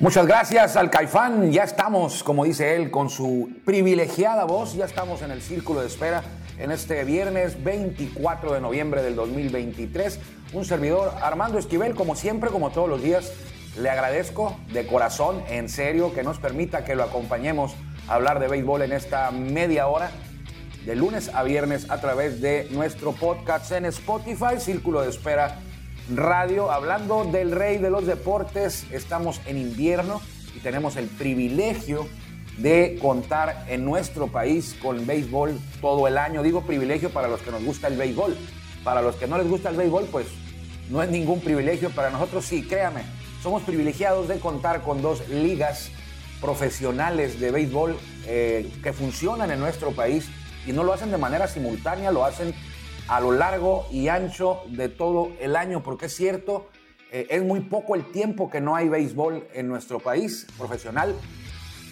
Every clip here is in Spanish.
Muchas gracias al Caifán. Ya estamos, como dice él, con su privilegiada voz. Ya estamos en el círculo de espera en este viernes 24 de noviembre del 2023. Un servidor, Armando Esquivel, como siempre, como todos los días, le agradezco de corazón, en serio, que nos permita que lo acompañemos a hablar de béisbol en esta media hora, de lunes a viernes, a través de nuestro podcast en Spotify, Círculo de Espera Radio, hablando del rey de los deportes. Estamos en invierno y tenemos el privilegio de contar en nuestro país con béisbol todo el año. Digo privilegio para los que nos gusta el béisbol. Para los que no les gusta el béisbol, pues no es ningún privilegio. Para nosotros sí, créame, somos privilegiados de contar con dos ligas profesionales de béisbol eh, que funcionan en nuestro país y no lo hacen de manera simultánea, lo hacen a lo largo y ancho de todo el año, porque es cierto, eh, es muy poco el tiempo que no hay béisbol en nuestro país profesional.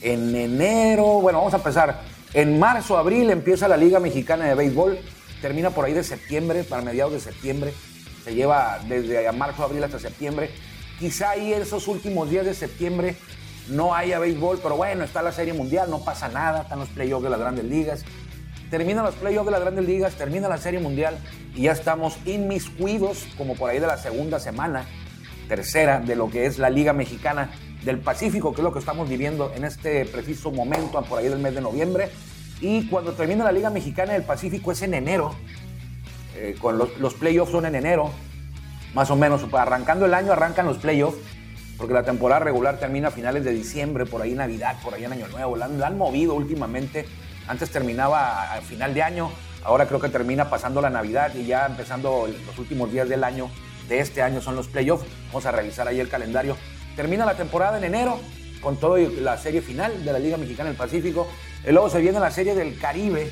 En enero, bueno, vamos a empezar. En marzo, abril empieza la Liga Mexicana de Béisbol, termina por ahí de septiembre, para mediados de septiembre, se lleva desde marzo, abril hasta septiembre. Quizá ahí esos últimos días de septiembre no haya béisbol, pero bueno, está la Serie Mundial, no pasa nada, están los playoffs de las grandes ligas terminan los playoffs de las grandes ligas, termina la Serie Mundial y ya estamos inmiscuidos como por ahí de la segunda semana, tercera de lo que es la Liga Mexicana del Pacífico, que es lo que estamos viviendo en este preciso momento, por ahí del mes de noviembre. Y cuando termina la Liga Mexicana del Pacífico es en enero, eh, con los, playoffs son en enero, más o menos, arrancando el año arrancan los playoffs, porque la temporada regular termina a finales de diciembre, por ahí Navidad, por ahí en Año Nuevo, la la han movido últimamente antes terminaba a final de año, ahora creo que termina pasando la Navidad y ya empezando los últimos días del año de este año son los playoffs. Vamos a revisar ahí el calendario. Termina la temporada en enero con toda la serie final de la Liga Mexicana del Pacífico. Y luego se viene la serie del Caribe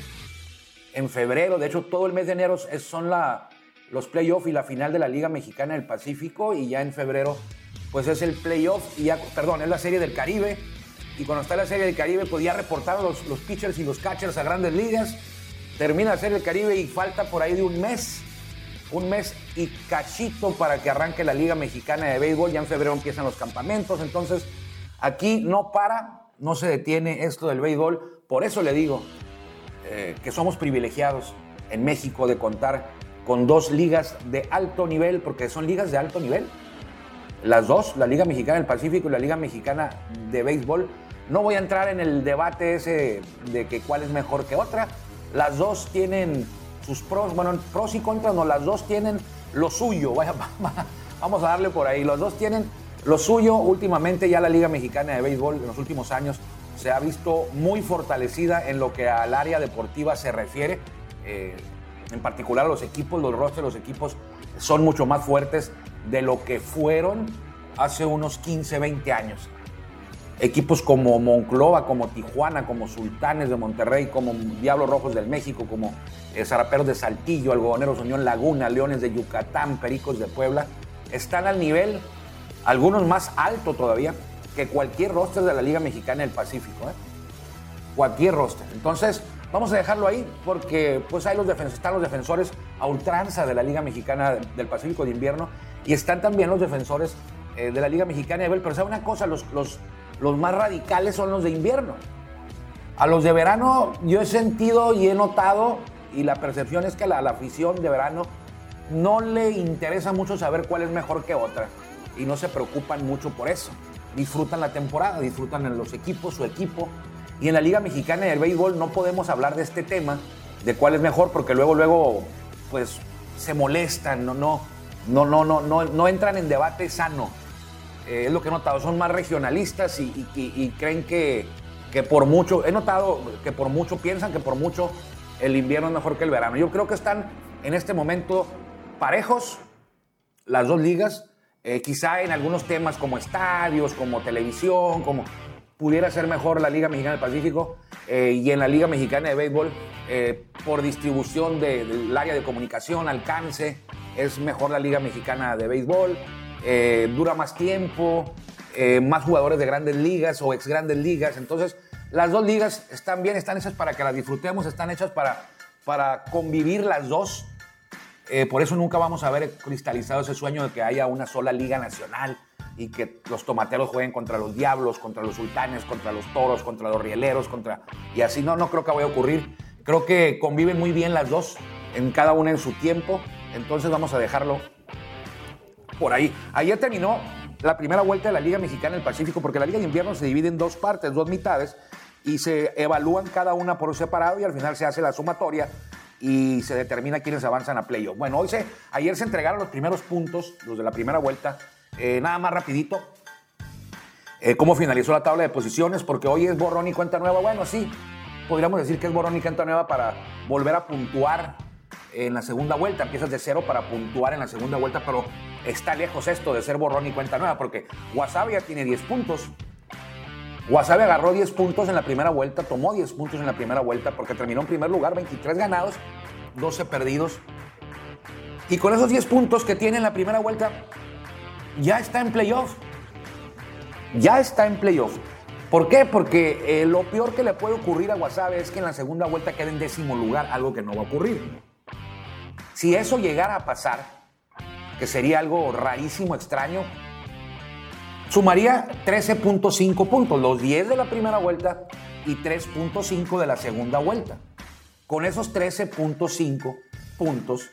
en febrero. De hecho, todo el mes de enero son la, los playoffs y la final de la Liga Mexicana del Pacífico. Y ya en febrero, pues es el playoff, perdón, es la serie del Caribe y cuando está la Serie del Caribe, pues ya reportaron los, los pitchers y los catchers a grandes ligas. Termina la Serie del Caribe y falta por ahí de un mes, un mes y cachito para que arranque la Liga Mexicana de Béisbol. Ya en febrero empiezan los campamentos, entonces aquí no para, no se detiene esto del béisbol. Por eso le digo eh, que somos privilegiados en México de contar con dos ligas de alto nivel, porque son ligas de alto nivel. Las dos, la Liga Mexicana del Pacífico y la Liga Mexicana de Béisbol, no voy a entrar en el debate ese de que cuál es mejor que otra. Las dos tienen sus pros, bueno, pros y contras, no, las dos tienen lo suyo. Vamos a darle por ahí. Los dos tienen lo suyo. Últimamente ya la Liga Mexicana de Béisbol en los últimos años se ha visto muy fortalecida en lo que al área deportiva se refiere. Eh, en particular los equipos, los rostros de los equipos son mucho más fuertes de lo que fueron hace unos 15, 20 años equipos como Monclova, como Tijuana, como Sultanes de Monterrey, como Diablos Rojos del México, como eh, Zaraperos de Saltillo, Algodoneros Unión Laguna, Leones de Yucatán, Pericos de Puebla, están al nivel, algunos más alto todavía, que cualquier roster de la Liga Mexicana del Pacífico. ¿eh? Cualquier roster. Entonces, vamos a dejarlo ahí porque pues los están los defensores a ultranza de la Liga Mexicana del Pacífico de invierno y están también los defensores eh, de la Liga Mexicana de Béisbol. Pero ¿sabe una cosa? Los los más radicales son los de invierno. A los de verano yo he sentido y he notado, y la percepción es que a la, afición de verano no le interesa mucho saber cuál es mejor que otra y no se preocupan mucho por eso. Disfrutan la temporada, disfrutan en los equipos, su equipo. Y en la Liga Mexicana del Béisbol no podemos hablar de este tema, de cuál es mejor, porque luego, luego, pues se molestan, no, no, no, no, no, no, no entran en debate sano. Eh, es lo que he notado, son más regionalistas y, y- y creen que, que por mucho, he notado que por mucho, piensan que por mucho el invierno es mejor que el verano. Yo creo que están en este momento parejos las dos ligas, eh, quizá en algunos temas como estadios, como televisión, como pudiera ser mejor la Liga Mexicana del Pacífico eh, y en la Liga Mexicana de Béisbol eh, por distribución de- del área de comunicación, alcance, es mejor la Liga Mexicana de Béisbol, eh, dura más tiempo, eh, más jugadores de grandes ligas o ex grandes ligas, entonces las dos ligas están bien, están hechas para que las disfrutemos, están hechas para, para convivir las dos. Eh, por eso nunca vamos a ver cristalizado ese sueño de que haya una sola liga nacional y que los tomateros jueguen contra los diablos, contra los sultanes, contra los toros, contra los rieleros, contra... Y así no, no creo que vaya a ocurrir. Creo que conviven muy bien las dos, en cada una en su tiempo. Entonces vamos a dejarlo por ahí. Ayer terminó la primera vuelta de la Liga Mexicana del Pacífico, porque la Liga de Invierno se divide en dos partes, dos mitades, y se evalúan cada una por separado y al final se hace la sumatoria y se determina quiénes avanzan a playoff. Bueno, hoy se, ayer se entregaron los primeros puntos, los de la primera vuelta, Eh, nada más rapidito. Eh, ¿Cómo finalizó la tabla de posiciones? Porque hoy es borrón y cuenta nueva. Bueno, sí, podríamos decir que es borrón y cuenta nueva para volver a puntuar en la segunda vuelta. Empiezas de cero para puntuar en la segunda vuelta, pero está lejos esto de ser borrón y cuenta nueva, porque Wasabi ya tiene 10 puntos. Wasabi agarró 10 puntos en la primera vuelta, tomó 10 puntos en la primera vuelta, porque terminó en primer lugar, 23 ganados, 12 perdidos. Y con esos 10 puntos que tiene en la primera vuelta, ya está en playoff. Ya está en playoff. ¿Por qué? Porque eh, lo peor que le puede ocurrir a Wasabi es que en la segunda vuelta quede en décimo lugar, algo que no va a ocurrir. Si eso llegara a pasar, que sería algo rarísimo, extraño, sumaría 13.5 puntos, los 10 de la primera vuelta y 3.5 de la segunda vuelta. Con esos 13.5 puntos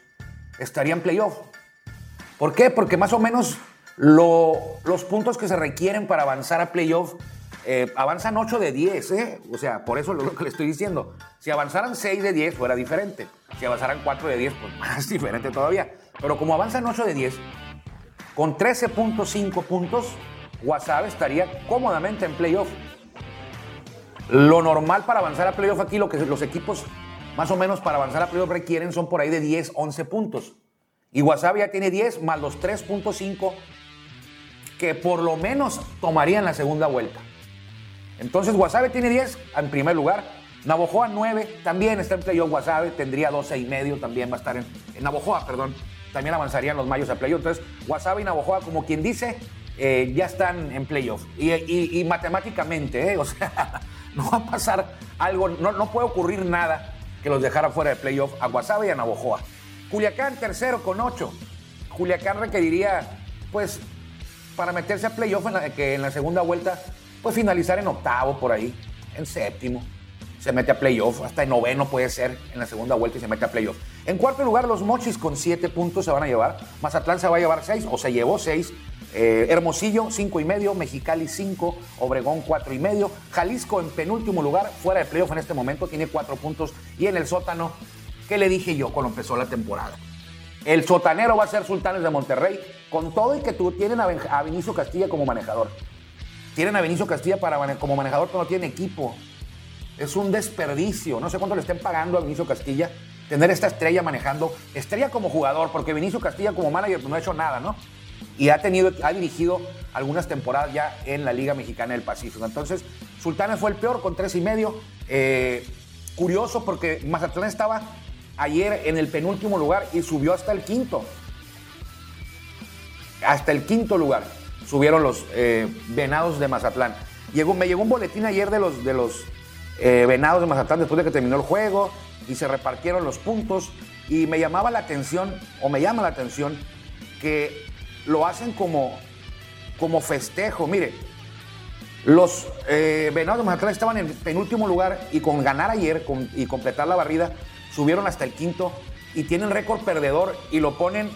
estaría en playoff. ¿Por qué? Porque más o menos lo- los puntos que se requieren para avanzar a playoff eh, avanzan 8 de 10, ¿eh? O sea, por eso es lo que le estoy diciendo. Si avanzaran 6 de 10 fuera diferente. Si avanzaran 4 de 10, pues más diferente todavía. Pero como avanzan 8 de 10, con 13.5 puntos, Wasabi estaría cómodamente en playoff. Lo normal para avanzar a playoff aquí, lo que los equipos más o menos para avanzar a playoff requieren son por ahí de 10, 11 puntos. Y Wasabi ya tiene 10 más los 3.5 que por lo menos tomaría en la segunda vuelta. Entonces Wasabi tiene 10 en primer lugar. Navojoa 9 también está en playoff. Wasabi tendría 12 y medio, también va a estar en, en Navojoa, perdón. También avanzarían los mayos a playoff. Entonces Wasabi y Navojoa, como quien dice, eh, ya están en playoff. Y, y- matemáticamente, ¿eh? o sea, no va a pasar algo, no, no puede ocurrir nada que los dejara fuera de playoff a Wasabi y a Navojoa. Culiacán tercero con 8. Culiacán requeriría, pues, para meterse a playoff que en la segunda vuelta, pues finalizar en octavo por ahí, en séptimo. Se mete a playoff, hasta en noveno puede ser en la segunda vuelta y se mete a playoff. En cuarto lugar, los Mochis con siete puntos se van a llevar. Mazatlán se va a llevar seis, o se llevó seis. Eh, Hermosillo, cinco y medio. Mexicali, cinco. Obregón, cuatro y medio. Jalisco en penúltimo lugar, fuera de playoff en este momento, tiene cuatro puntos. Y en el sótano, ¿qué le dije yo cuando empezó la temporada? El sotanero va a ser Sultanes de Monterrey, con todo y que tú tienen a, Ben- a Vinicio Castilla como manejador. Tienen a Vinicio Castilla para como manejador, pero no tienen equipo. Es un desperdicio. No sé cuánto le estén pagando a Vinicio Castilla tener esta estrella manejando. Estrella como jugador, porque Vinicio Castilla como manager pues, no ha hecho nada, ¿no? Y ha tenido, ha dirigido algunas temporadas ya en la Liga Mexicana del Pacífico. Entonces, Sultanes fue el peor con tres y medio. Eh, curioso porque Mazatlán estaba ayer en el penúltimo lugar y subió hasta el quinto. Hasta el quinto lugar subieron los eh, venados de Mazatlán. Llegó, me llegó un boletín ayer de los, de los eh, venados de Mazatlán después de que terminó el juego y se repartieron los puntos. Y me llamaba la atención, o me llama la atención, que lo hacen como, como festejo. Mire, Los eh, Venados de Mazatlán estaban en penúltimo lugar y con ganar ayer y completar la barrida, subieron hasta el quinto y tienen récord perdedor y lo ponen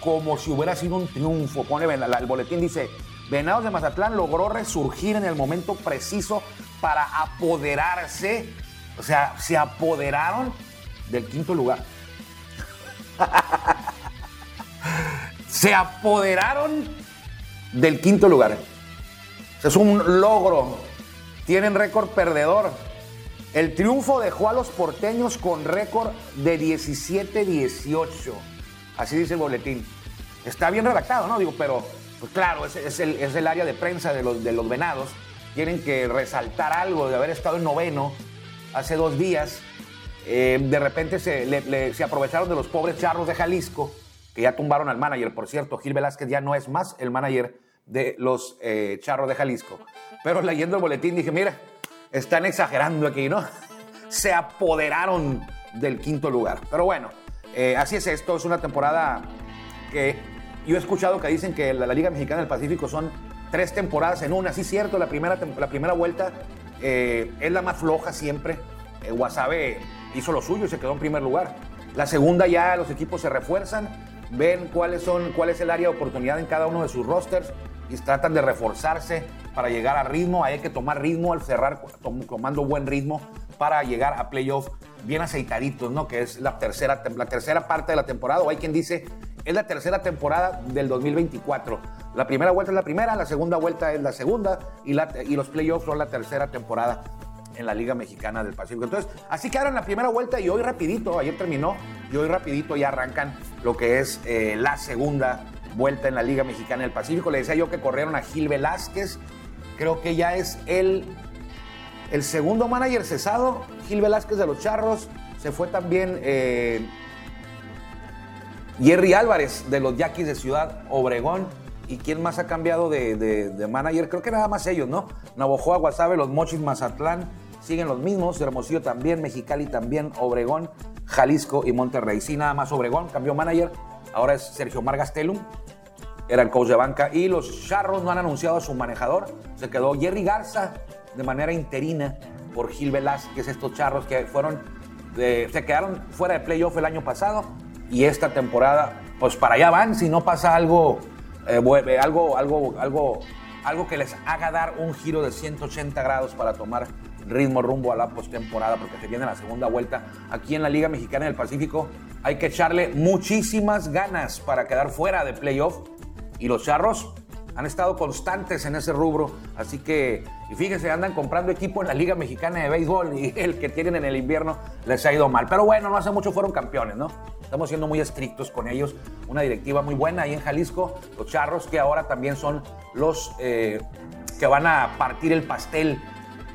como si hubiera sido un triunfo. Pone, el boletín dice, Venados de Mazatlán logró resurgir en el momento preciso para apoderarse, o sea, se apoderaron del quinto lugar. se apoderaron del quinto lugar. Es un logro. Tienen récord perdedor. El triunfo dejó a los porteños con récord de 17-18. Así dice el boletín. Está bien redactado, ¿no? Digo, pero pues claro, es, el, área de prensa de los, venados. Tienen que resaltar algo de haber estado en noveno hace dos días. Eh, de repente se, se aprovecharon de los pobres charros de Jalisco, que ya tumbaron al manager. Por cierto, Gil Velázquez ya no es más el manager de los eh, charros de Jalisco. Pero leyendo el boletín dije, mira, están exagerando aquí, ¿no? Se apoderaron del quinto lugar. Pero bueno, eh, así es esto, es una temporada que yo he escuchado que dicen que la, Liga Mexicana del Pacífico son tres temporadas en una, sí cierto, la primera, la primera vuelta eh, es la más floja siempre. Guasave hizo lo suyo y se quedó en primer lugar. La segunda ya los equipos se refuerzan, ven cuáles son, cuál es el área de oportunidad en cada uno de sus rosters y tratan de reforzarse para llegar a ritmo. Hay que tomar ritmo al cerrar, tomando buen ritmo para llegar a playoff bien aceitaditos, ¿no? Que es la tercera, la tercera parte de la temporada. O hay quien dice, es la tercera temporada del 2024. La primera vuelta es la primera, la segunda vuelta es la segunda y, la, y los playoffs son la tercera temporada en la Liga Mexicana del Pacífico. Entonces, así quedaron la primera vuelta y hoy rapidito, ayer terminó, y hoy rapidito ya arrancan lo que es eh, la segunda vuelta en la Liga Mexicana del Pacífico. Le decía yo que corrieron a Gil Velázquez. Creo que ya es el, el segundo manager cesado. Gil Velázquez de los Charros. Se fue también eh, Jerry Álvarez de los Yaquis de Ciudad Obregón. ¿Y quién más ha cambiado de, manager? Creo que nada más ellos, ¿no? Navojoa, Guasave, los Mochis, Mazatlán. Siguen los mismos. Hermosillo también, Mexicali también, Obregón, Jalisco y Monterrey. Sí, nada más Obregón. Cambió manager. Ahora es Sergio Margastelum era el coach de banca. Y los Charros no han anunciado a su manejador. Se quedó Jerry Garza de manera interina por Gil Velázquez, estos Charros que fueron, se quedaron fuera de playoff el año pasado. Y esta temporada, pues para allá van, si no pasa algo, eh, algo, algo, algo, algo que les haga dar un giro de 180 grados para tomar ritmo rumbo a la postemporada, porque se viene la segunda vuelta aquí en la Liga Mexicana del Pacífico. Hay que echarle muchísimas ganas para quedar fuera de playoff y los charros han estado constantes en ese rubro, así que, y fíjense, andan comprando equipo en la Liga Mexicana de Béisbol y el que tienen en el invierno les ha ido mal. Pero bueno, no hace mucho fueron campeones, ¿no? Estamos siendo muy estrictos con ellos. Una directiva muy buena ahí en Jalisco. Los charros que ahora también son los eh, que van a partir el pastel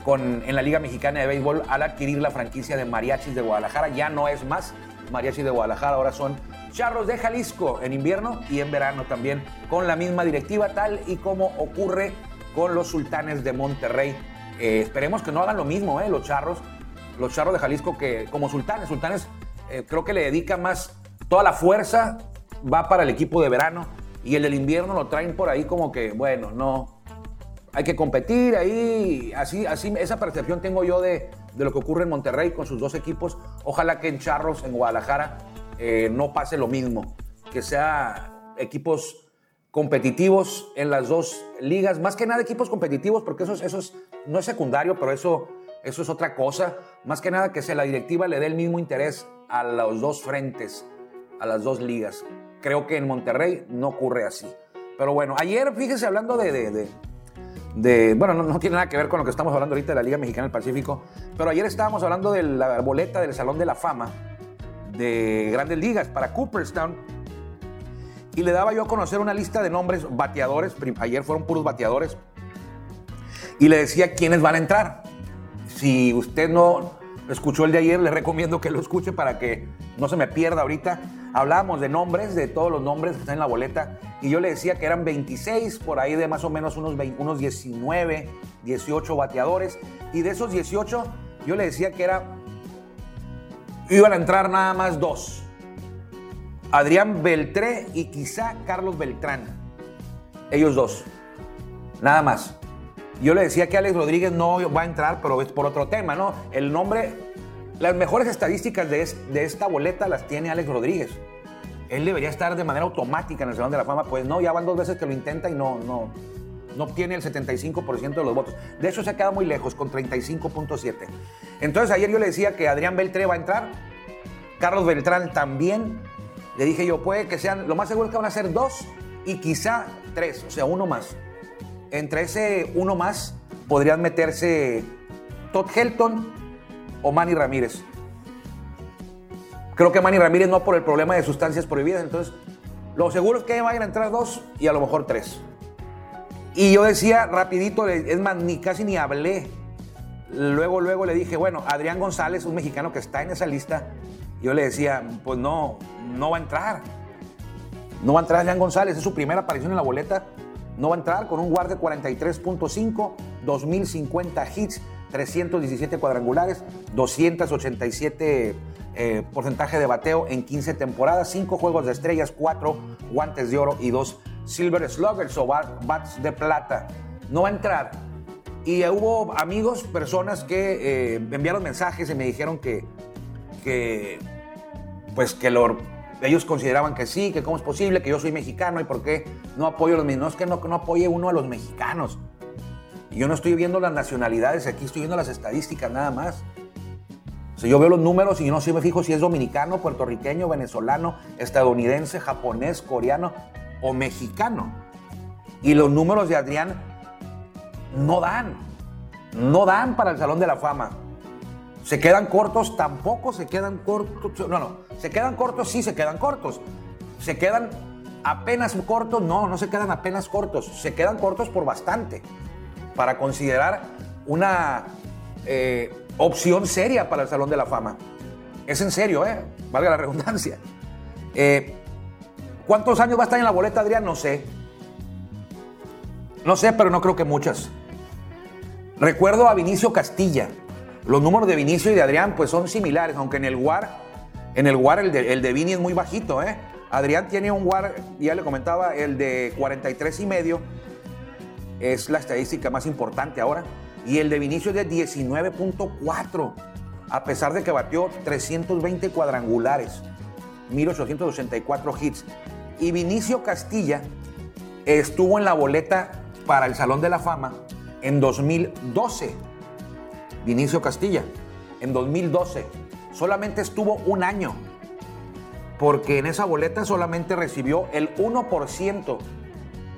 con, en la Liga Mexicana de Béisbol al adquirir la franquicia de Mariachis de Guadalajara. Ya no es más Mariachis de Guadalajara, ahora son Charros de Jalisco en invierno y en verano también con la misma directiva, tal y como ocurre con los Sultanes de Monterrey. Eh, esperemos que no hagan lo mismo, eh, los Charros, los Charros de Jalisco que como Sultanes. Sultanes eh, creo que le dedica más, toda la fuerza va para el equipo de verano y el del invierno lo traen por ahí como que, bueno, no, hay que competir ahí, así, así, esa percepción tengo yo de, de lo que ocurre en Monterrey con sus dos equipos. Ojalá que en Charros, en Guadalajara, eh, no pase lo mismo, que sea equipos competitivos en las dos ligas, más que nada equipos competitivos, porque eso, eso no es secundario, pero eso, eso es otra cosa, más que nada que sea la directiva le dé el mismo interés a los dos frentes, a las dos ligas. Creo que en Monterrey no ocurre así. Pero bueno, ayer, fíjese, hablando de, de, bueno, no, no, tiene nada que ver con lo que estamos hablando ahorita de la Liga Mexicana del Pacífico, pero ayer estábamos hablando de la boleta del Salón de la Fama de grandes ligas para Cooperstown. Y le daba yo a conocer una lista de nombres bateadores. Ayer fueron puros bateadores. Y le decía quiénes van a entrar. Si usted no escuchó el de ayer, le recomiendo que lo escuche para que no se me pierda ahorita. Hablábamos de nombres, de todos los nombres que están en la boleta. Y yo le decía que eran 26, por ahí de más o menos unos, 20, unos 19, 18 bateadores. Y de esos 18, yo le decía que era iban a entrar nada más dos. Adrián Beltré y quizá Carlos Beltrán. Ellos dos. Nada más. Yo le decía que Alex Rodríguez no va a entrar, pero es por otro tema, ¿no? El nombre, las mejores estadísticas de, de esta boleta las tiene Alex Rodríguez. Él debería estar de manera automática en el Salón de la Fama, pues no, ya van dos veces que lo intenta y no, no, no obtiene el 75% de los votos. De eso se ha quedado muy lejos, con 35.7. Entonces ayer yo le decía que Adrián Beltré va a entrar, Carlos Beltrán también. Le dije yo, puede que sean, lo más seguro es que van a ser dos y quizá tres, o sea, uno más. Entre ese uno más podrían meterse Todd Helton o Manny Ramírez. Creo que Manny Ramírez no por el problema de sustancias prohibidas, entonces lo seguro es que vayan a entrar dos y a lo mejor tres. Y yo decía rapidito, es más, ni casi ni hablé. Luego, luego le dije, bueno, Adrián González, un mexicano que está en esa lista, yo le decía, pues no, no va a entrar. No va a entrar Adrián González, es su primera aparición en la boleta. No va a entrar con un guard de 43.5, 2050 hits, 317 cuadrangulares, 287 eh, porcentaje de bateo en 15 temporadas, 5 juegos de estrellas, 4 guantes de oro y 2 Silver Sluggers o bats de plata. No va a entrar. Y hubo amigos, personas que eh, enviaron mensajes y me dijeron que, que pues que ellos consideraban que sí, que cómo es posible, que yo soy mexicano y por qué no apoyo a los mexicanos. No es que no, apoye uno a los mexicanos. Yo no estoy viendo las nacionalidades, aquí estoy viendo las estadísticas nada más. O sea, yo veo los números y yo no sé, me fijo si es dominicano, puertorriqueño, venezolano, estadounidense, japonés, coreano o mexicano. Y los números de Adrián no dan. No dan para el Salón de la Fama. Se quedan cortos, tampoco se quedan cortos. No, no. Se quedan cortos, sí se quedan cortos. Se quedan apenas cortos, no, no se quedan apenas cortos. Se quedan cortos por bastante. Para considerar una eh, opción seria para el Salón de la Fama. Es en serio, ¿eh? Valga la redundancia. Eh, ¿Cuántos años va a estar en la boleta, Adrián? No sé. No sé, pero no creo que muchas. Recuerdo a Vinicio Castilla. Los números de Vinicio y de Adrián pues son similares, aunque en el WAR, en el WAR el de, el Vini es muy bajito, ¿eh? Adrián tiene un WAR, ya le comentaba, el de 43 y medio. Es la estadística más importante ahora. Y el de Vinicio es de 19.4, a pesar de que batió 320 cuadrangulares, 1884 hits. Y Vinicio Castilla estuvo en la boleta para el Salón de la Fama en 2012. Vinicio Castilla, en 2012. Solamente estuvo un año, porque en esa boleta solamente recibió el 1%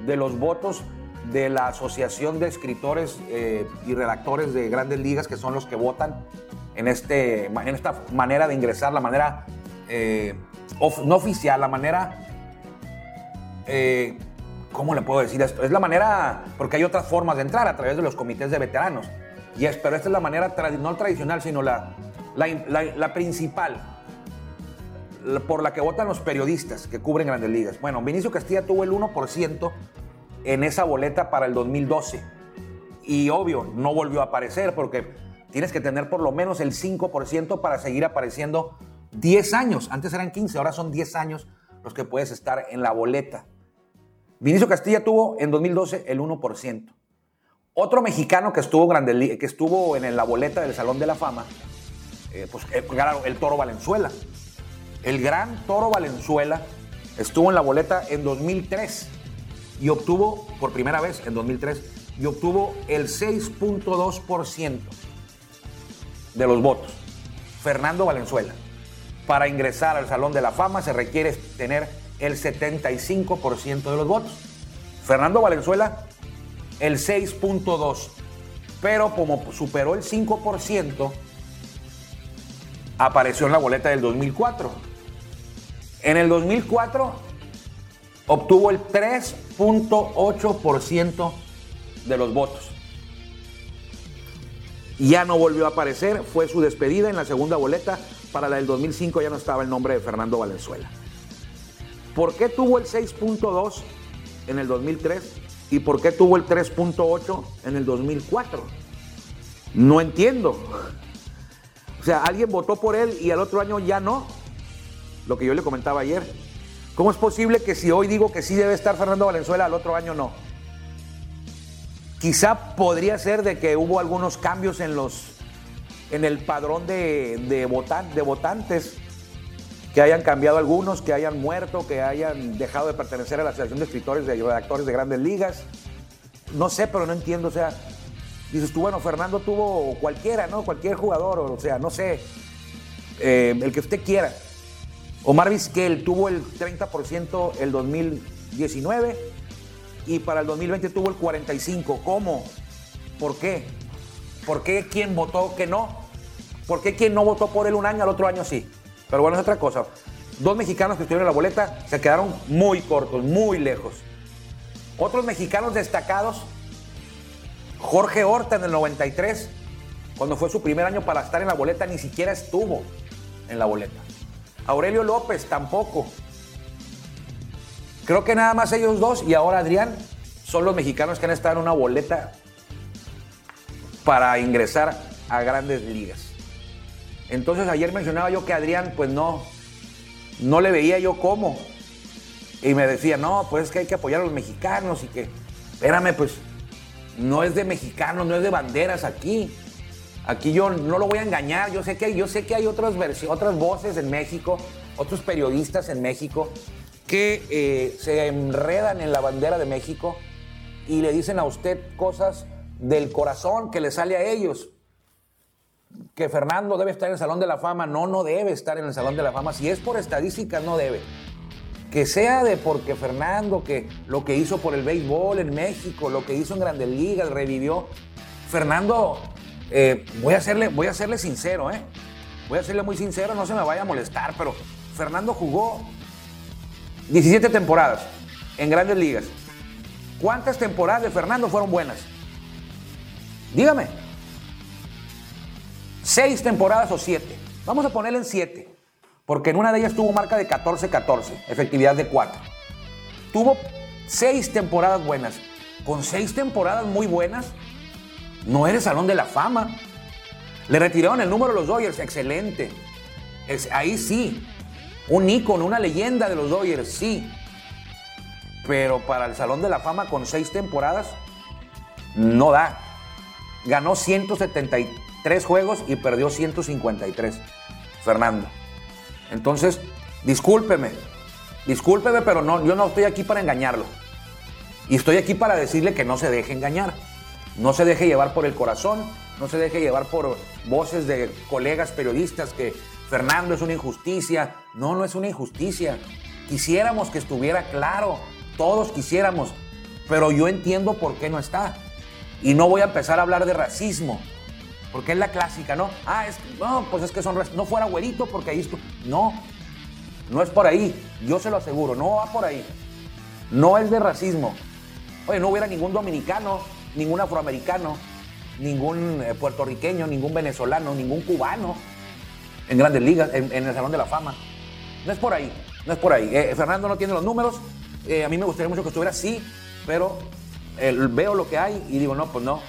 de los votos de la Asociación de Escritores eh, y Redactores de Grandes Ligas, que son los que votan en, este, en esta manera de ingresar, la manera eh, no oficial, la manera eh, ¿cómo le puedo decir esto? Es la manera, porque hay otras formas de entrar a través de los comités de veteranos. Y es, pero esta es la manera, no tradicional, sino la, la, principal, por la que votan los periodistas que cubren grandes ligas. Bueno, Vinicio Castilla tuvo el 1% en esa boleta para el 2012. Y obvio, no volvió a aparecer porque tienes que tener por lo menos el 5% para seguir apareciendo 10 años. Antes eran 15, ahora son 10 años los que puedes estar en la boleta. Vinicio Castilla tuvo en 2012 el 1%. Otro mexicano que estuvo, grande, que estuvo en la boleta del Salón de la Fama, eh, pues eh, el Toro Valenzuela. El gran Toro Valenzuela estuvo en la boleta en 2003 y obtuvo, por primera vez en 2003, y obtuvo el 6.2% de los votos. Fernando Valenzuela. Para ingresar al Salón de la Fama se requiere tener el 75% de los votos. Fernando Valenzuela, el 6.2%. Pero como superó el 5%, apareció en la boleta del 2004. En el 2004 obtuvo el 3.8% de los votos. Ya no volvió a aparecer, fue su despedida en la segunda boleta. Para la del 2005 ya no estaba el nombre de Fernando Valenzuela. ¿Por qué tuvo el 6.2 en el 2003 y por qué tuvo el 3.8 en el 2004? No entiendo. O sea, alguien votó por él y al otro año ya no. Lo que yo le comentaba ayer. ¿Cómo es posible que si hoy digo que sí debe estar Fernando Valenzuela, al otro año no? Quizá podría ser de que hubo algunos cambios en los en el padrón de, de, de votantes, que hayan cambiado algunos, que hayan muerto, que hayan dejado de pertenecer a la Asociación de Escritores y Redactores de Grandes Ligas. No sé, pero no entiendo, o sea, dices tú, bueno, Fernando tuvo cualquiera, ¿no? Cualquier jugador, o sea, no sé, eh, el que usted quiera. Omar Vizquel tuvo el 30% el 2019 y para el 2020 tuvo el 45%. ¿Cómo? ¿Por qué? ¿Por qué quién votó que no? ¿Por qué quien no votó por él un año, al otro año sí? Pero bueno, es otra cosa. Dos mexicanos que estuvieron en la boleta se quedaron muy cortos, muy lejos. Otros mexicanos destacados, Jorge Horta en el 93, cuando fue su primer año para estar en la boleta, ni siquiera estuvo en la boleta. Aurelio López tampoco. Creo que nada más ellos dos y ahora Adrián son los mexicanos que han estado en una boleta para ingresar a grandes ligas. Entonces ayer mencionaba yo que Adrián pues no, no le veía yo cómo. Y me decía, no, pues es que hay que apoyar a los mexicanos y que, espérame, pues no es de mexicanos, no es de banderas aquí. Aquí yo no lo voy a engañar, yo sé que, yo sé que hay otras, otras voces en México, otros periodistas en México que eh, se enredan en la bandera de México y le dicen a usted cosas del corazón que le sale a ellos. Que Fernando debe estar en el Salón de la Fama. No, no debe estar en el Salón de la Fama. Si es por estadísticas, no debe. Que sea de porque Fernando, que lo que hizo por el béisbol en México, lo que hizo en Grandes Ligas, revivió. Fernando, eh, voy, a hacerle, voy a serle sincero, ¿eh? Voy a serle muy sincero, no se me vaya a molestar, pero Fernando jugó 17 temporadas en Grandes Ligas. ¿Cuántas temporadas de Fernando fueron buenas? Dígame. ¿Seis temporadas o siete? Vamos a ponerle en siete. Porque en una de ellas tuvo marca de 14-14, efectividad de 4. Tuvo seis temporadas buenas. Con seis temporadas muy buenas, no eres salón de la fama. Le retiraron el número a los Dodgers, excelente. ahí sí. Un ícono, una leyenda de los Dodgers, sí. Pero para el Salón de la Fama con seis temporadas, no da ganó 173 juegos y perdió 153. Fernando. Entonces, discúlpeme, discúlpeme, pero no, yo no estoy aquí para engañarlo. Y estoy aquí para decirle que no se deje engañar. No se deje llevar por el corazón, no se deje llevar por voces de colegas periodistas que Fernando es una injusticia. No, no es una injusticia. Quisiéramos que estuviera claro, todos quisiéramos, pero yo entiendo por qué no está. Y no voy a empezar a hablar de racismo, porque es la clásica, ¿no? Ah, es no, pues es que son no fuera güerito porque ahí no. No es por ahí, yo se lo aseguro, no va por ahí. No es de racismo. Oye, no hubiera ningún dominicano, ningún afroamericano, ningún eh, puertorriqueño, ningún venezolano, ningún cubano en grandes ligas, en, el Salón de la Fama. No es por ahí, no es por ahí. Eh, Fernando no tiene los números. Eh, a mí me gustaría mucho que estuviera así, pero veo lo que hay y digo, no, pues no,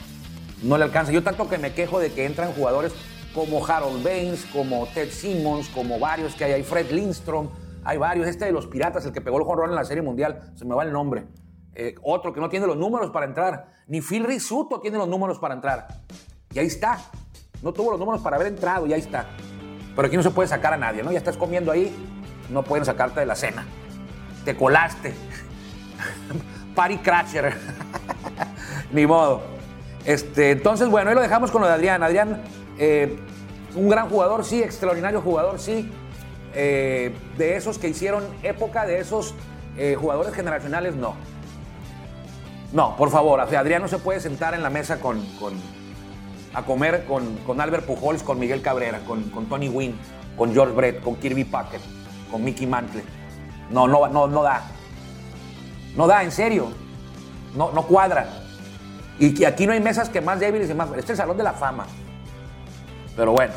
no le alcanza. Yo tanto que me quejo de que entran jugadores como Harold Baines, como Ted Simmons, como varios que hay, hay Fred Lindstrom, hay varios. Este de los Piratas, el que pegó el jonrón en la Serie Mundial, se me va el nombre. Eh, otro que no tiene los números para entrar. Ni Phil Risuto tiene los números para entrar. Y ahí está. No tuvo los números para haber entrado y ahí está. Pero aquí no se puede sacar a nadie, ¿no? Ya estás comiendo ahí, no pueden sacarte de la cena. Te colaste. Party Crasher. Ni modo. Este, entonces, bueno, ahí lo dejamos con lo de Adrián. Adrián, eh, un gran jugador, sí, extraordinario jugador, sí. Eh, de esos que hicieron época, de esos eh, jugadores generacionales, no. No, por favor, Adrián no se puede sentar en la mesa con, a comer con, con, Albert Pujols, con Miguel Cabrera, con, con Tony Wynn, con George Brett, con Kirby Packett, con Mickey Mantle. No, no, no, no da. No da, en serio. No, no cuadra. Y que aquí no hay mesas que más débiles y más. Este es el salón de la fama. Pero bueno.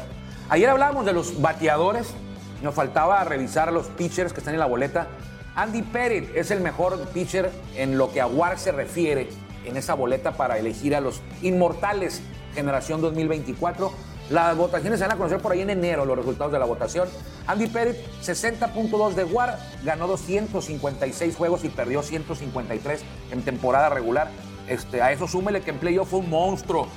Ayer hablábamos de los bateadores. Nos faltaba revisar los pitchers que están en la boleta. Andy Pettit es el mejor pitcher en lo que a WAR se refiere en esa boleta para elegir a los inmortales generación 2024. Las votaciones se van a conocer por ahí en enero, los resultados de la votación. Andy Pettit, 60.2 de WAR, ganó 256 juegos y perdió 153 en temporada regular. Este, a eso súmele que en playoff fue un monstruo.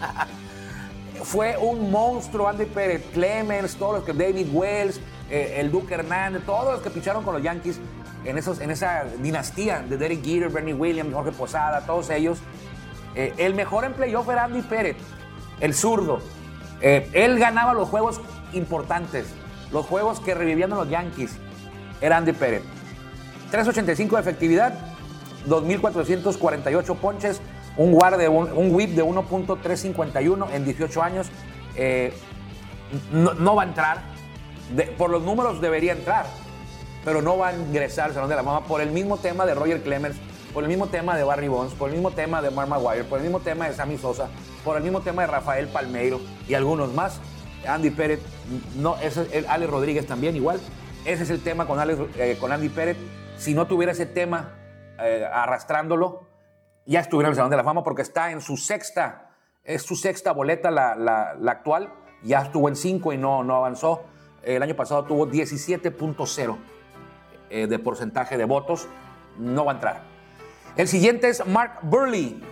fue un monstruo Andy Pérez, Clemens, todos los que David Wells, eh, el Duque Hernández, todos los que picharon con los Yankees en, esos, en esa dinastía de Derek Jeter, Bernie Williams, Jorge Posada, todos ellos. Eh, el mejor en playoff era Andy Pérez, el zurdo. Eh, él ganaba los juegos importantes, los juegos que revivían los Yankees. Era Andy Pérez. 3.85 de efectividad, 2.448 ponches, un, un, whip de 1.351 en 18 años. Eh, no, va a entrar. por los números debería entrar, pero no va a ingresar al Salón de la Fama por el mismo tema de Roger Clemens, por el mismo tema de Barry Bonds, por el mismo tema de Mark Maguire, por el mismo tema de Sammy Sosa, por el mismo tema de Rafael Palmeiro y algunos más. Andy Pérez, no, es Alex Rodríguez también igual. Ese es el tema con, Alex, eh, con Andy Pérez. Si no tuviera ese tema eh, arrastrándolo, ya estuviera en el Salón de la Fama porque está en su sexta, es su sexta boleta la, actual, ya estuvo en cinco y no, no avanzó. El año pasado tuvo 17.0 eh, de porcentaje de votos, no va a entrar. El siguiente es Mark Burley,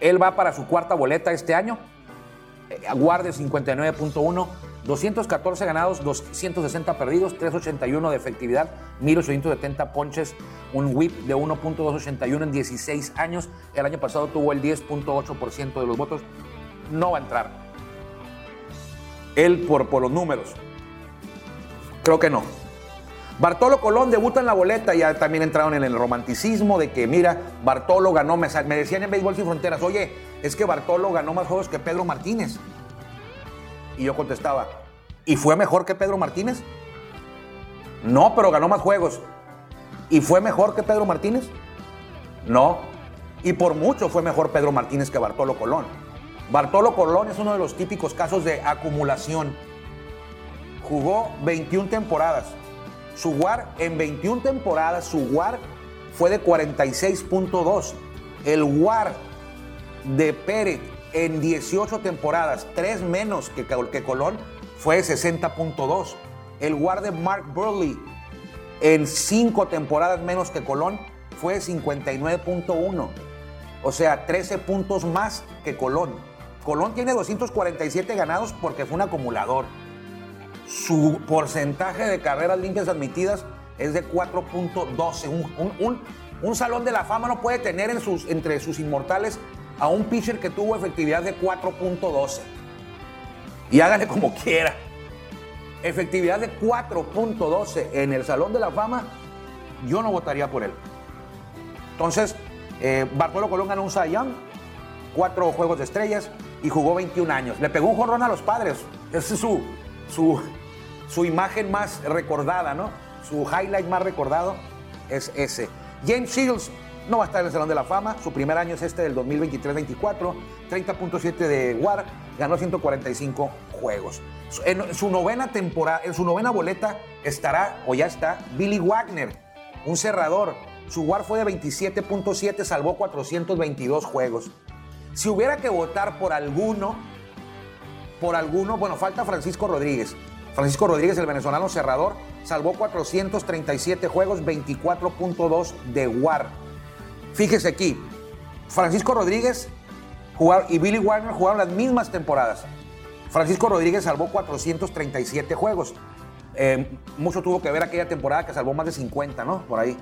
él va para su cuarta boleta este año, eh, guarde 59.1 214 ganados, 260 perdidos, 381 de efectividad, 1870 ponches, un whip de 1.281 en 16 años. El año pasado tuvo el 10.8% de los votos. No va a entrar. Él por, por los números. Creo que no. Bartolo Colón debuta en la boleta, ya también entraron en el romanticismo de que, mira, Bartolo ganó, me, decían en Béisbol Sin Fronteras, oye, es que Bartolo ganó más juegos que Pedro Martínez. Y yo contestaba, ¿y fue mejor que Pedro Martínez? No, pero ganó más juegos. ¿Y fue mejor que Pedro Martínez? No. Y por mucho fue mejor Pedro Martínez que Bartolo Colón. Bartolo Colón es uno de los típicos casos de acumulación. Jugó 21 temporadas. Su WAR en 21 temporadas, su WAR fue de 46.2. El WAR de Pérez en 18 temporadas, tres menos que, que Colón, fue 60.2. El guardia Mark Burley en cinco temporadas menos que Colón fue 59.1. O sea, 13 puntos más que Colón. Colón tiene 247 ganados porque fue un acumulador. Su porcentaje de carreras limpias admitidas es de 4.12. Un, un, salón de la fama no puede tener en sus, entre sus inmortales a un pitcher que tuvo efectividad de 4.12. Y hágale como quiera. Efectividad de 4.12 en el Salón de la Fama, yo no votaría por él. Entonces, eh, Colón ganó un Sayán, cuatro juegos de estrellas y jugó 21 años. Le pegó un jorrón a los padres. Esa es su, su, su imagen más recordada, ¿no? Su highlight más recordado es ese. James Shields no va a estar en el Salón de la Fama. Su primer año es este del 2023-24. 30.7 de WAR. Ganó 145 juegos. En su novena temporada, en su novena boleta estará, o ya está, Billy Wagner, un cerrador. Su WAR fue de 27.7, salvó 422 juegos. Si hubiera que votar por alguno, por alguno, bueno, falta Francisco Rodríguez. Francisco Rodríguez, el venezolano cerrador, salvó 437 juegos, 24.2 de WAR. Fíjese aquí, Francisco Rodríguez y Billy Wagner jugaron las mismas temporadas. Francisco Rodríguez salvó 437 juegos. Eh, mucho tuvo que ver aquella temporada que salvó más de 50, ¿no? Por ahí.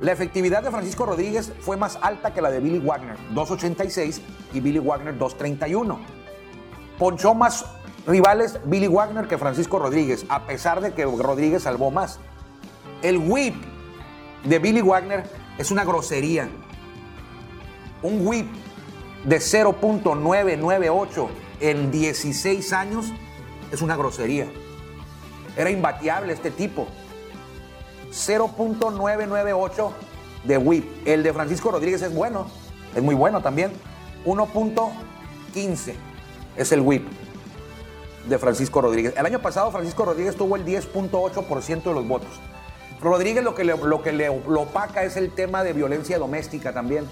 La efectividad de Francisco Rodríguez fue más alta que la de Billy Wagner, 2.86 y Billy Wagner 2.31. Ponchó más rivales Billy Wagner que Francisco Rodríguez, a pesar de que Rodríguez salvó más. El whip de Billy Wagner es una grosería. Un whip de 0.998 en 16 años es una grosería. Era imbateable este tipo. 0.998 de whip. El de Francisco Rodríguez es bueno, es muy bueno también. 1.15 es el whip de Francisco Rodríguez. El año pasado Francisco Rodríguez tuvo el 10.8% de los votos. Rodríguez lo que, le, lo lo opaca es el tema de violencia doméstica también.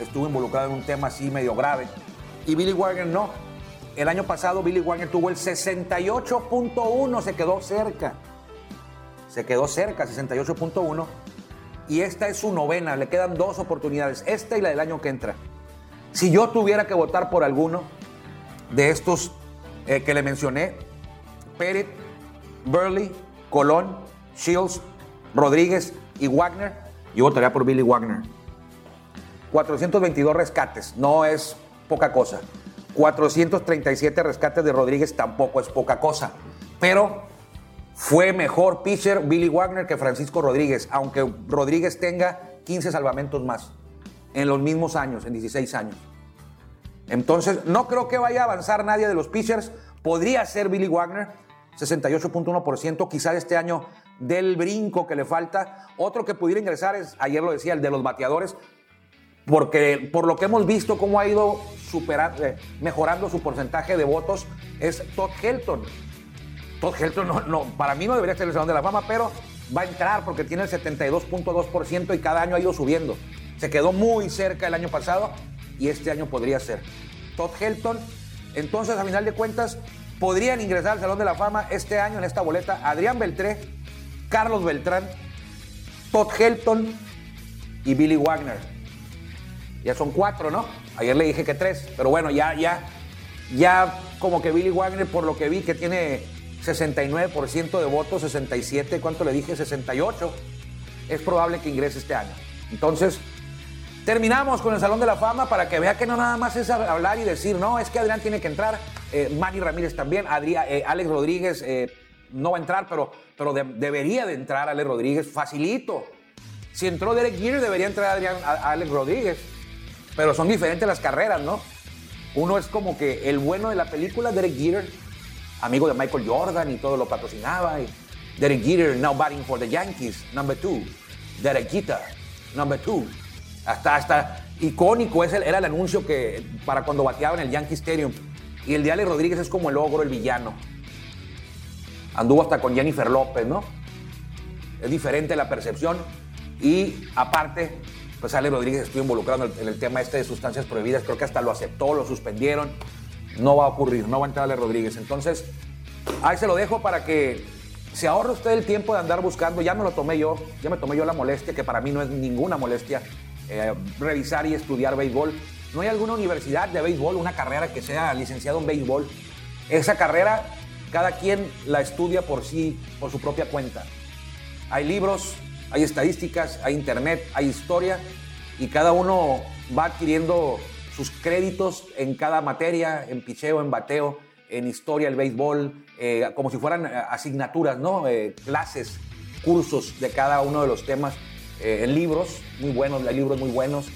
Estuvo involucrado en un tema así medio grave. Y Billy Wagner no. El año pasado Billy Wagner tuvo el 68.1, se quedó cerca. Se quedó cerca, 68.1. y esta es su novena, le quedan dos oportunidades, esta y la del año que entra. Si yo tuviera que votar por alguno de estos eh, que le mencioné, Pérez, Burley, Colón, Shields, Rodríguez y Wagner, yo votaría por Billy Wagner. 422 rescates, no es poca cosa. 437 rescates de Rodríguez tampoco es poca cosa. Pero fue mejor pitcher Billy Wagner que Francisco Rodríguez, aunque Rodríguez tenga 15 salvamentos más en los mismos años, en 16 años. Entonces, no creo que vaya a avanzar nadie de los pitchers. Podría ser Billy Wagner, 68.1%, quizás este año del brinco que le falta. Otro que pudiera ingresar es, ayer lo decía, el de los bateadores, porque por lo que hemos visto cómo ha ido superando, eh, mejorando su porcentaje de votos, es Todd Helton. Todd Helton no, para mí no debería ser el Salón de la Fama, pero va a entrar porque tiene el 72.2% y cada año ha ido subiendo. Se quedó muy cerca el año pasado y este año podría ser. Todd Helton, entonces a final de cuentas, podrían ingresar al Salón de la Fama este año en esta boleta Adrián Beltré, Carlos Beltrán, Todd Helton y Billy Wagner. Ya son cuatro, ¿no? Ayer le dije que tres, pero bueno, ya, ya, ya como que Billy Wagner, por lo que vi, que tiene 69% de votos, 67, ¿cuánto le dije? 68. Es probable que ingrese este año. Entonces, terminamos con el Salón de la Fama para que vea que no nada más es hablar y decir, no, es que Adrián tiene que entrar, eh, Manny Ramírez también, eh, Alex Rodríguez eh, no va a entrar, pero, pero debería de entrar Alex Rodríguez, facilito. Si entró Derek Jeter, debería entrar Adrián, Alex Rodríguez. Pero son diferentes las carreras, ¿no? Uno es como que el bueno de la película, Derek Jeter, amigo de Michael Jordan y todo lo patrocinaba. Y Derek Jeter, now batting for the Yankees, number two. Derek Jeter, number two. Hasta, hasta icónico ese era el anuncio que para cuando bateaba en el Yankee Stadium. Y el de Ale Rodríguez es como el ogro, el villano. Anduvo hasta con Jennifer López, ¿no? Es diferente la percepción. Y aparte, pues Ale Rodríguez estuvo involucrado en el, tema este de sustancias prohibidas. Creo que hasta lo aceptó, lo suspendieron. No va a ocurrir, no va a entrar Ale Rodríguez. Entonces, ahí se lo dejo para que se ahorre usted el tiempo de andar buscando. Ya me lo tomé yo, ya me tomé yo la molestia, que para mí no es ninguna molestia, eh, revisar y estudiar béisbol. No hay alguna universidad de béisbol, una carrera que sea licenciado en béisbol. Esa carrera cada quien la estudia por sí, por su propia cuenta. Hay libros, hay estadísticas, hay internet, hay historia y cada uno va adquiriendo sus créditos en cada materia, en picheo, en bateo, en historia, el béisbol, eh, como si fueran eh, asignaturas, ¿no? Eh, clases, cursos de cada uno de los temas, en libros muy buenos, hay libros muy buenos.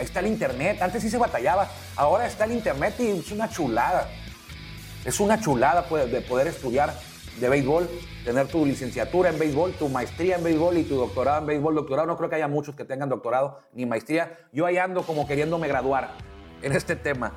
está el internet, antes sí se batallaba, ahora está el internet y es una chulada. Es una chulada de poder estudiar de béisbol, tener tu licenciatura en béisbol, tu maestría en béisbol y tu doctorado en béisbol. Doctorado no creo que haya muchos que tengan doctorado ni maestría. Yo ahí ando como queriéndome graduar en este tema.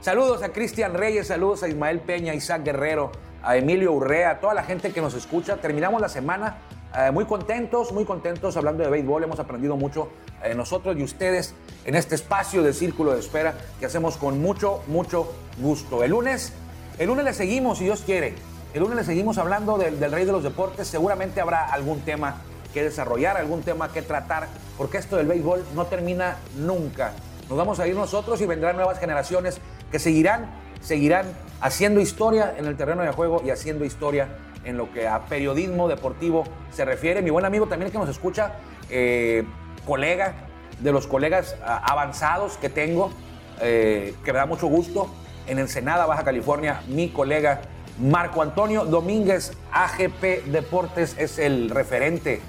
Saludos a Cristian Reyes, saludos a Ismael Peña, Isaac Guerrero, a Emilio Urrea, a toda la gente que nos escucha. Terminamos la semana eh, muy contentos, muy contentos hablando de béisbol. Hemos aprendido mucho eh, nosotros y ustedes en este espacio de círculo de espera que hacemos con mucho, mucho gusto. El lunes el lunes le seguimos, si Dios quiere. El lunes le seguimos hablando del, rey de los deportes. Seguramente habrá algún tema que desarrollar, algún tema que tratar, porque esto del béisbol no termina nunca. Nos vamos a ir nosotros y vendrán nuevas generaciones que seguirán, seguirán haciendo historia en el terreno de juego y haciendo historia en lo que a periodismo deportivo se refiere. Mi buen amigo también que nos escucha, eh, colega de los colegas ah, avanzados que tengo, eh, que me da mucho gusto en Ensenada, Baja California, mi colega Marco Antonio Domínguez, AGP Deportes, es el referente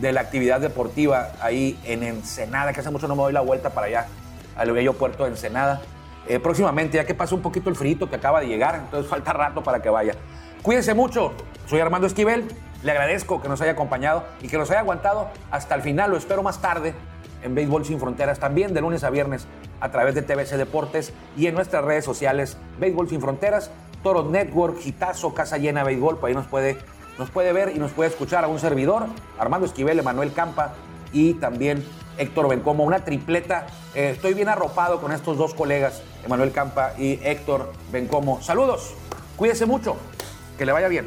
de la actividad deportiva ahí en Ensenada, que hace mucho no me doy la vuelta para allá, al bello puerto de Ensenada. Eh, próximamente, ya que pasa un poquito el frío que acaba de llegar, entonces falta rato para que vaya. Cuídense mucho, soy Armando Esquivel, le agradezco que nos haya acompañado y que nos haya aguantado hasta el final, lo espero más tarde en Béisbol Sin Fronteras, también de lunes a viernes a través de TBC Deportes y en nuestras redes sociales Béisbol Sin Fronteras, Toro Network, Gitazo, Casa Llena Béisbol, por ahí nos puede, nos puede ver y nos puede escuchar a un servidor, Armando Esquivel, Emanuel Campa y también Héctor Bencomo, una tripleta. Eh, estoy bien arropado con estos dos colegas, Emanuel Campa y Héctor Bencomo. Saludos, cuídese mucho, que le vaya bien.